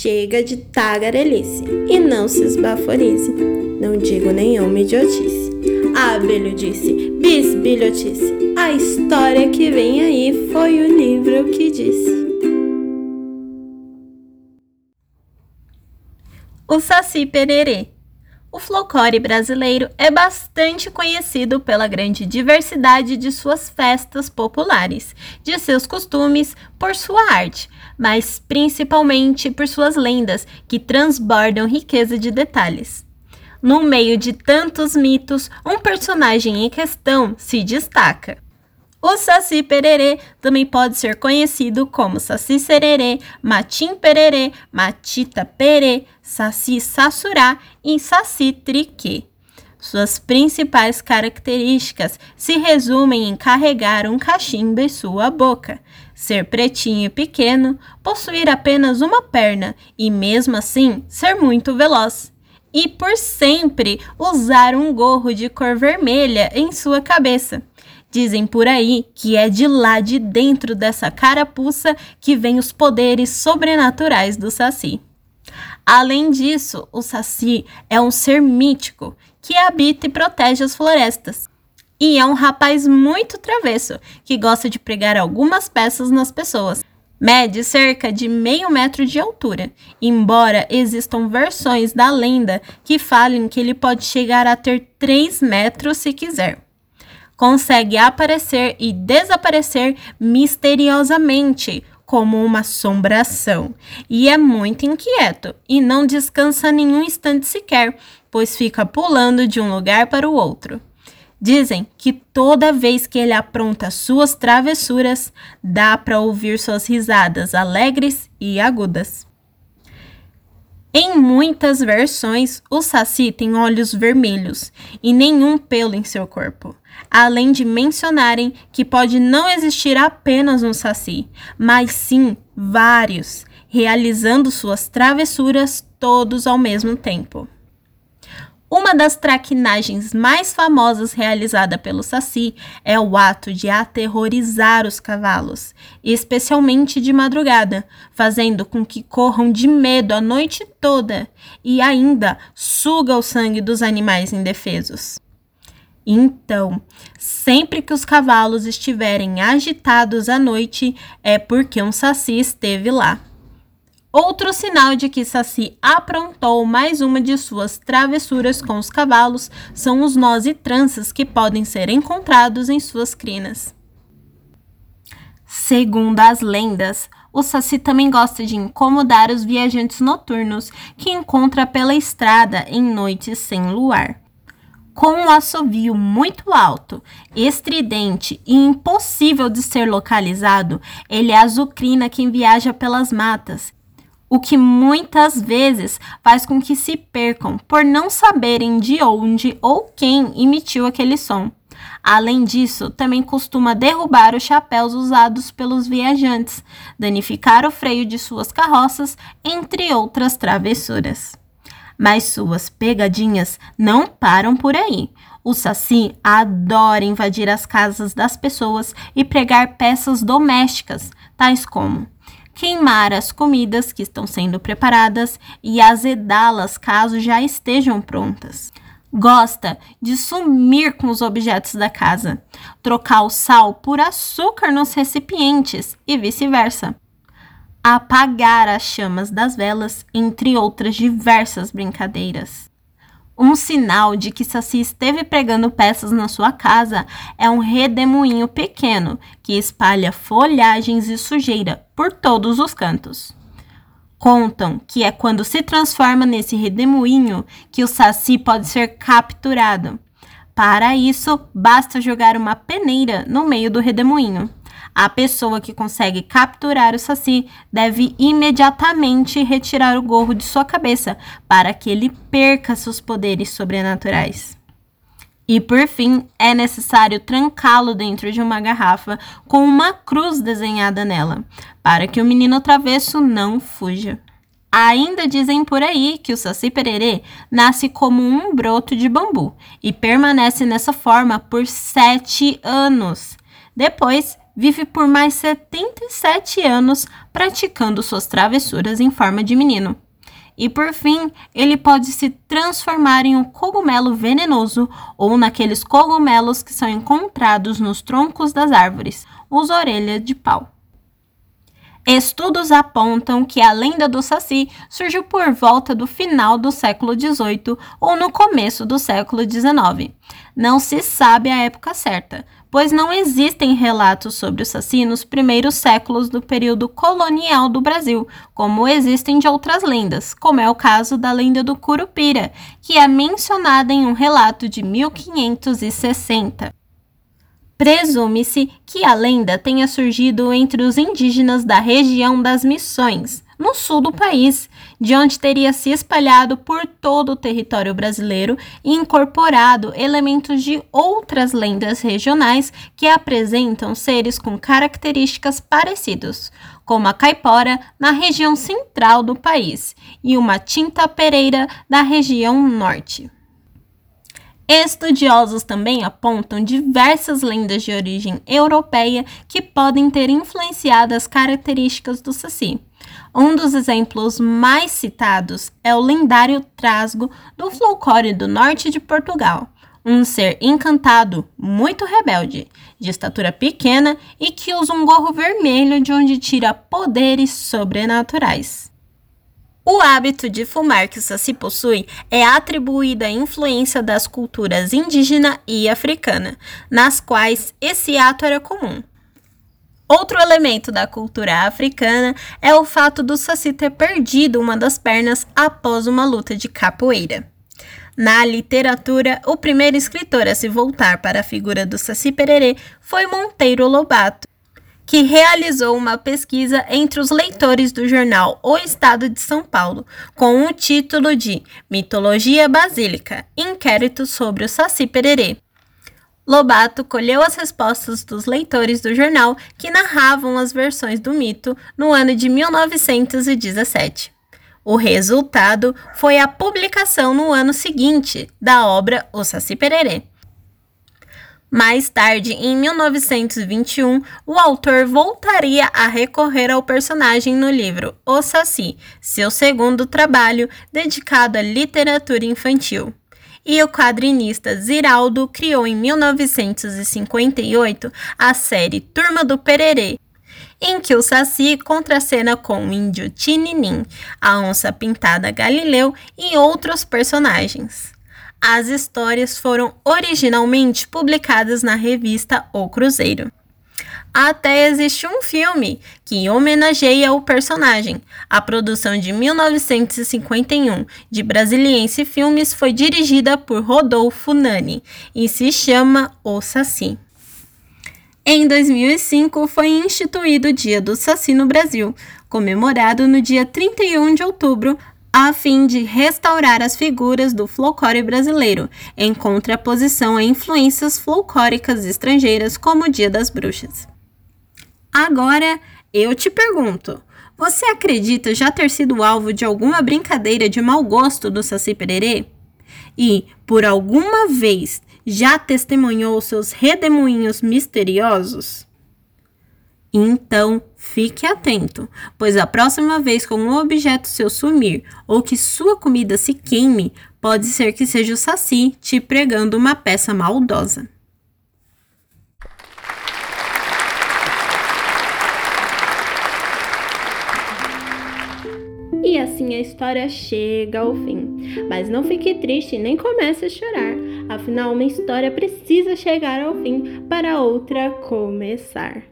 chega de tagarelice e não se esbaforize. Não digo nenhuma idiotice. Abelho disse, bisbilhotice. A história que vem aí foi o livro que disse. O Saci Pererê o folclore brasileiro é bastante conhecido pela grande diversidade de suas festas populares, de seus costumes, por sua arte, mas principalmente por suas lendas, que transbordam riqueza de detalhes. No meio de tantos mitos, um personagem em questão se destaca. O Saci Pererê também pode ser conhecido como Saci Sererê, Matim Pererê, Matita Perê, Saci Sassurá e Saci Triquê. Suas principais características se resumem em carregar um cachimbo em sua boca, ser pretinho e pequeno, possuir apenas uma perna e, mesmo assim, ser muito veloz. E por sempre usar um gorro de cor vermelha em sua cabeça. Dizem por aí que é de lá de dentro dessa carapuça que vem os poderes sobrenaturais do Saci. Além disso, o Saci é um ser mítico que habita e protege as florestas. E é um rapaz muito travesso que gosta de pregar algumas peças nas pessoas. Mede cerca de meio metro de altura, embora existam versões da lenda que falem que ele pode chegar a ter 3 metros se quiser consegue aparecer e desaparecer misteriosamente, como uma assombração, e é muito inquieto e não descansa nenhum instante sequer, pois fica pulando de um lugar para o outro. Dizem que toda vez que ele apronta suas travessuras, dá para ouvir suas risadas alegres e agudas. Em muitas versões, o Saci tem olhos vermelhos e nenhum pelo em seu corpo, além de mencionarem que pode não existir apenas um Saci, mas sim vários, realizando suas travessuras todos ao mesmo tempo. Uma das traquinagens mais famosas realizada pelo Saci é o ato de aterrorizar os cavalos, especialmente de madrugada, fazendo com que corram de medo a noite toda e ainda suga o sangue dos animais indefesos. Então, sempre que os cavalos estiverem agitados à noite, é porque um saci esteve lá. Outro sinal de que Saci aprontou mais uma de suas travessuras com os cavalos são os nós e tranças que podem ser encontrados em suas crinas. Segundo as lendas, o Saci também gosta de incomodar os viajantes noturnos que encontra pela estrada em noites sem luar. Com um assovio muito alto, estridente e impossível de ser localizado, ele azucrina quem viaja pelas matas o que muitas vezes faz com que se percam por não saberem de onde ou quem emitiu aquele som. Além disso, também costuma derrubar os chapéus usados pelos viajantes, danificar o freio de suas carroças, entre outras travessuras. Mas suas pegadinhas não param por aí. O Saci adora invadir as casas das pessoas e pregar peças domésticas, tais como queimar as comidas que estão sendo preparadas e azedá-las caso já estejam prontas. Gosta de sumir com os objetos da casa, trocar o sal por açúcar nos recipientes e vice-versa. Apagar as chamas das velas, entre outras diversas brincadeiras. Um sinal de que Saci esteve pregando peças na sua casa é um redemoinho pequeno que espalha folhagens e sujeira por todos os cantos. Contam que é quando se transforma nesse redemoinho que o Saci pode ser capturado. Para isso, basta jogar uma peneira no meio do redemoinho. A pessoa que consegue capturar o Saci deve imediatamente retirar o gorro de sua cabeça para que ele perca seus poderes sobrenaturais. E por fim, é necessário trancá-lo dentro de uma garrafa com uma cruz desenhada nela, para que o menino travesso não fuja. Ainda dizem por aí que o Saci Pererê nasce como um broto de bambu e permanece nessa forma por sete anos. Depois vive por mais 77 anos praticando suas travessuras em forma de menino. E por fim, ele pode se transformar em um cogumelo venenoso ou naqueles cogumelos que são encontrados nos troncos das árvores, os orelhas de pau. Estudos apontam que a lenda do Saci surgiu por volta do final do século XVIII ou no começo do século XIX. Não se sabe a época certa, pois não existem relatos sobre o Saci nos primeiros séculos do período colonial do Brasil, como existem de outras lendas, como é o caso da lenda do Curupira, que é mencionada em um relato de 1560. Presume-se que a lenda tenha surgido entre os indígenas da região das Missões, no sul do país, de onde teria se espalhado por todo o território brasileiro e incorporado elementos de outras lendas regionais que apresentam seres com características parecidas, como a caipora na região central do país e uma tinta pereira na região norte. Estudiosos também apontam diversas lendas de origem europeia que podem ter influenciado as características do saci. Um dos exemplos mais citados é o lendário trasgo do folclore do norte de Portugal, um ser encantado, muito rebelde, de estatura pequena e que usa um gorro vermelho de onde tira poderes sobrenaturais. O hábito de fumar que o Saci possui é atribuído à influência das culturas indígena e africana, nas quais esse ato era comum. Outro elemento da cultura africana é o fato do Saci ter perdido uma das pernas após uma luta de capoeira. Na literatura, o primeiro escritor a se voltar para a figura do Saci Pererê foi Monteiro Lobato, que realizou uma pesquisa entre os leitores do jornal O Estado de São Paulo, com o título de Mitologia Basílica Inquérito sobre o Saci Pererê. Lobato colheu as respostas dos leitores do jornal que narravam as versões do mito no ano de 1917. O resultado foi a publicação no ano seguinte da obra O Saci Pererê. Mais tarde, em 1921, o autor voltaria a recorrer ao personagem no livro O Saci, seu segundo trabalho dedicado à literatura infantil e o quadrinista Ziraldo criou em 1958 a série Turma do Pererê, em que o Saci contracena com o índio Tininim, a onça pintada Galileu e outros personagens. As histórias foram originalmente publicadas na revista O Cruzeiro. Até existe um filme que homenageia o personagem. A produção de 1951 de Brasiliense Filmes foi dirigida por Rodolfo Nani e se chama O Saci. Em 2005 foi instituído o Dia do Saci no Brasil, comemorado no dia 31 de outubro, a fim de restaurar as figuras do folclore brasileiro, em contraposição a influências folclóricas estrangeiras como o Dia das Bruxas. Agora eu te pergunto: você acredita já ter sido alvo de alguma brincadeira de mau gosto do Saci Pererê? E, por alguma vez, já testemunhou seus redemoinhos misteriosos? Então, fique atento, pois a próxima vez que um objeto seu sumir ou que sua comida se queime, pode ser que seja o Saci te pregando uma peça maldosa. E assim a história chega ao fim. Mas não fique triste nem comece a chorar. Afinal, uma história precisa chegar ao fim para outra começar.